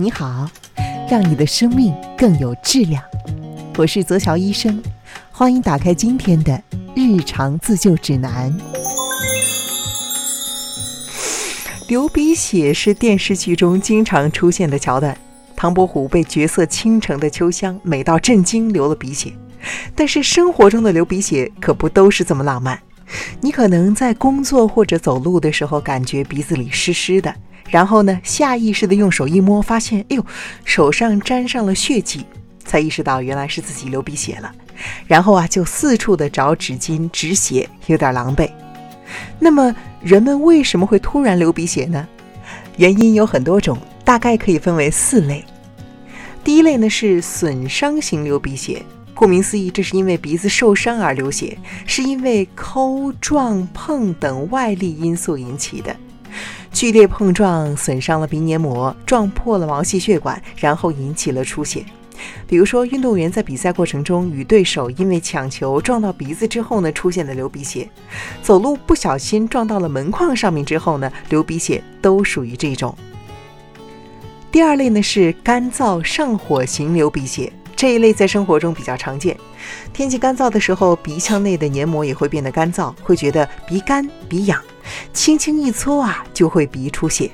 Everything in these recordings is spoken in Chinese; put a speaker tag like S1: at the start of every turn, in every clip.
S1: 你好，让你的生命更有质量。我是泽乔医生，欢迎打开今天的日常自救指南。流鼻血是电视剧中经常出现的桥段，唐伯虎被绝色倾城的秋香美到震惊，流了鼻血。但是生活中的流鼻血可不都是这么浪漫，你可能在工作或者走路的时候感觉鼻子里湿湿的。然后呢，下意识的用手一摸，发现，哎呦，手上沾上了血迹，才意识到原来是自己流鼻血了。然后啊，就四处的找纸巾止血，有点狼狈。那么，人们为什么会突然流鼻血呢？原因有很多种，大概可以分为四类。第一类呢是损伤型流鼻血，顾名思义，这是因为鼻子受伤而流血，是因为抠、撞、碰等外力因素引起的。剧烈碰撞损伤了鼻黏膜，撞破了毛细血管，然后引起了出血。比如说，运动员在比赛过程中与对手因为抢球撞到鼻子之后呢，出现的流鼻血；走路不小心撞到了门框上面之后呢，流鼻血都属于这种。第二类呢是干燥上火型流鼻血，这一类在生活中比较常见。天气干燥的时候，鼻腔内的黏膜也会变得干燥，会觉得鼻干鼻痒。轻轻一搓啊，就会鼻出血。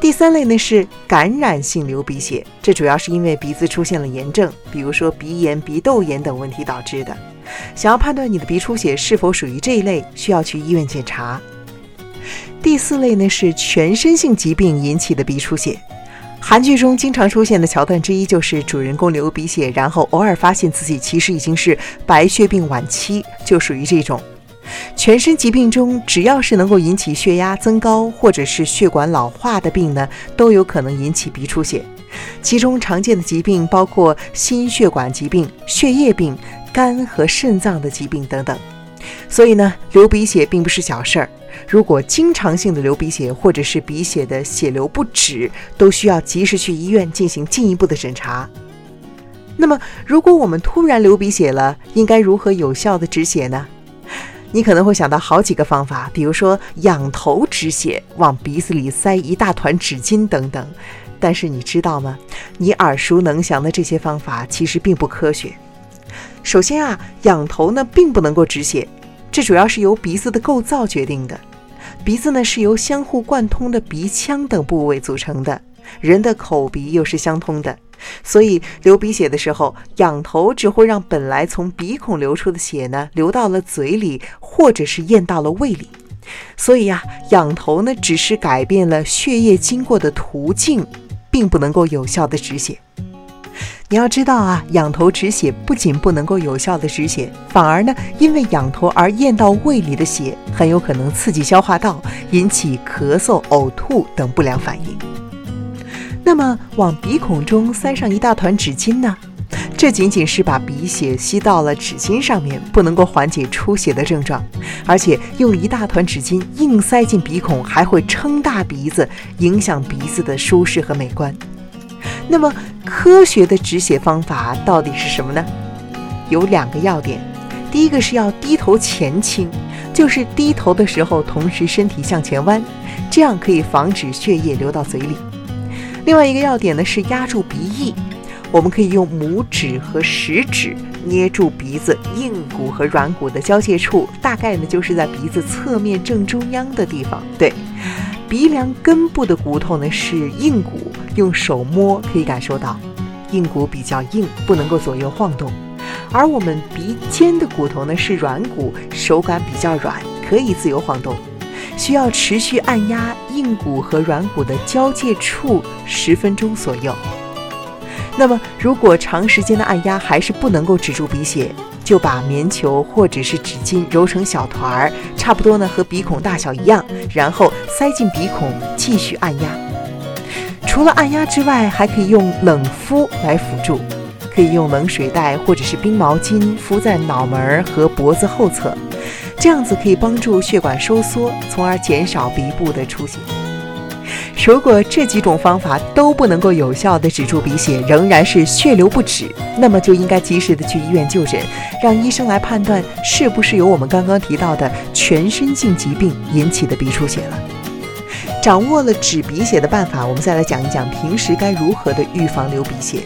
S1: 第三类呢是感染性流鼻血，这主要是因为鼻子出现了炎症，比如说鼻炎、鼻窦炎等问题导致的。想要判断你的鼻出血是否属于这一类，需要去医院检查。第四类呢是全身性疾病引起的鼻出血，韩剧中经常出现的桥段之一就是主人公流鼻血，然后偶尔发现自己其实已经是白血病晚期，就属于这种。全身疾病中，只要是能够引起血压增高或者是血管老化的病呢，都有可能引起鼻出血。其中常见的疾病包括心血管疾病、血液病、肝和肾脏的疾病等等。所以呢，流鼻血并不是小事儿。如果经常性的流鼻血，或者是鼻血的血流不止，都需要及时去医院进行进一步的检查。那么，如果我们突然流鼻血了，应该如何有效的止血呢？你可能会想到好几个方法，比如说仰头止血，往鼻子里塞一大团纸巾等等。但是你知道吗？你耳熟能详的这些方法其实并不科学。首先啊，仰头呢并不能够止血，这主要是由鼻子的构造决定的。鼻子呢是由相互贯通的鼻腔等部位组成的，人的口鼻又是相通的。所以流鼻血的时候，仰头只会让本来从鼻孔流出的血呢流到了嘴里，或者是咽到了胃里。所以呀，仰头呢只是改变了血液经过的途径，并不能够有效的止血。你要知道啊，仰头止血不仅不能够有效的止血，反而呢，因为仰头而咽到胃里的血，很有可能刺激消化道，引起咳嗽、呕吐等不良反应。那么往鼻孔中塞上一大团纸巾呢？这仅仅是把鼻血吸到了纸巾上面，不能够缓解出血的症状。而且用一大团纸巾硬塞进鼻孔，还会撑大鼻子，影响鼻子的舒适和美观。那么科学的止血方法到底是什么呢？有两个要点。第一个是要低头前倾，就是低头的时候同时身体向前弯，这样可以防止血液流到嘴里。另外一个要点呢是压住鼻翼，我们可以用拇指和食指捏住鼻子硬骨和软骨的交界处，大概呢就是在鼻子侧面正中央的地方。对，鼻梁根部的骨头呢是硬骨，用手摸可以感受到，硬骨比较硬，不能够左右晃动；而我们鼻尖的骨头呢是软骨，手感比较软，可以自由晃动。需要持续按压硬骨和软骨的交界处十分钟左右。那么，如果长时间的按压还是不能够止住鼻血，就把棉球或者是纸巾揉成小团儿，差不多呢和鼻孔大小一样，然后塞进鼻孔继续按压。除了按压之外，还可以用冷敷来辅助，可以用冷水袋或者是冰毛巾敷在脑门儿和脖子后侧。这样子可以帮助血管收缩，从而减少鼻部的出血。如果这几种方法都不能够有效的止住鼻血，仍然是血流不止，那么就应该及时的去医院就诊，让医生来判断是不是由我们刚刚提到的全身性疾病引起的鼻出血了。掌握了止鼻血的办法，我们再来讲一讲平时该如何的预防流鼻血。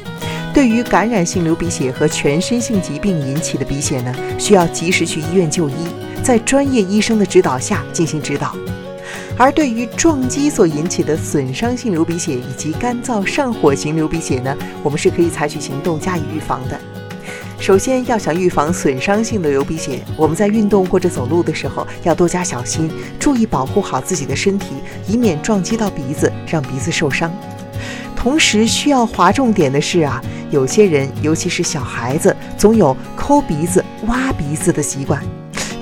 S1: 对于感染性流鼻血和全身性疾病引起的鼻血呢，需要及时去医院就医，在专业医生的指导下进行指导。而对于撞击所引起的损伤性流鼻血以及干燥上火型流鼻血呢，我们是可以采取行动加以预防的。首先要想预防损伤性的流鼻血，我们在运动或者走路的时候要多加小心，注意保护好自己的身体，以免撞击到鼻子，让鼻子受伤。同时需要划重点的是啊，有些人尤其是小孩子，总有抠鼻子、挖鼻子的习惯。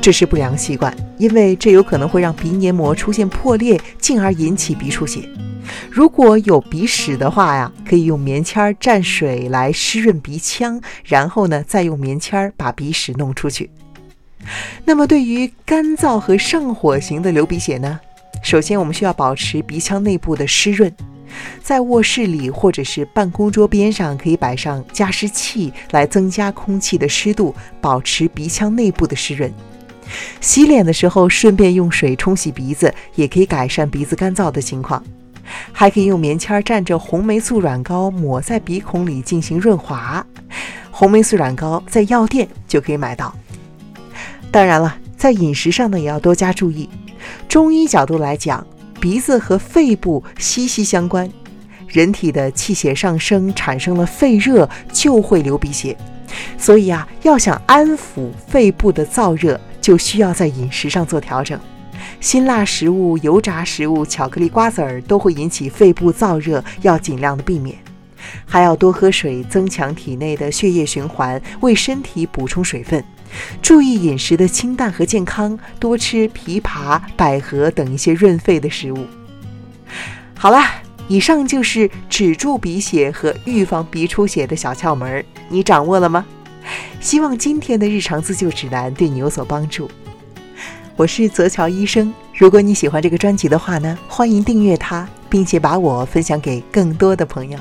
S1: 这是不良习惯，因为这有可能会让鼻黏膜出现破裂，进而引起鼻出血。如果有鼻屎的话呀，可以用棉签蘸水来湿润鼻腔，然后呢，再用棉签把鼻屎弄出去。那么，对于干燥和上火型的流鼻血呢，首先我们需要保持鼻腔内部的湿润，在卧室里或者是办公桌边上可以摆上加湿器来增加空气的湿度，保持鼻腔内部的湿润。洗脸的时候，顺便用水冲洗鼻子，也可以改善鼻子干燥的情况。还可以用棉签蘸着红霉素软膏抹在鼻孔里进行润滑。红霉素软膏在药店就可以买到。当然了，在饮食上呢也要多加注意。中医角度来讲，鼻子和肺部息息相关。人体的气血上升，产生了肺热，就会流鼻血。所以啊，要想安抚肺部的燥热。就需要在饮食上做调整，辛辣食物、油炸食物、巧克力、瓜子儿都会引起肺部燥热，要尽量的避免。还要多喝水，增强体内的血液循环，为身体补充水分。注意饮食的清淡和健康，多吃枇杷、百合等一些润肺的食物。好了，以上就是止住鼻血和预防鼻出血的小窍门，你掌握了吗？希望今天的日常自救指南对你有所帮助。我是泽桥医生，如果你喜欢这个专辑的话呢，欢迎订阅它，并且把我分享给更多的朋友。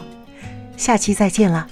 S1: 下期再见了。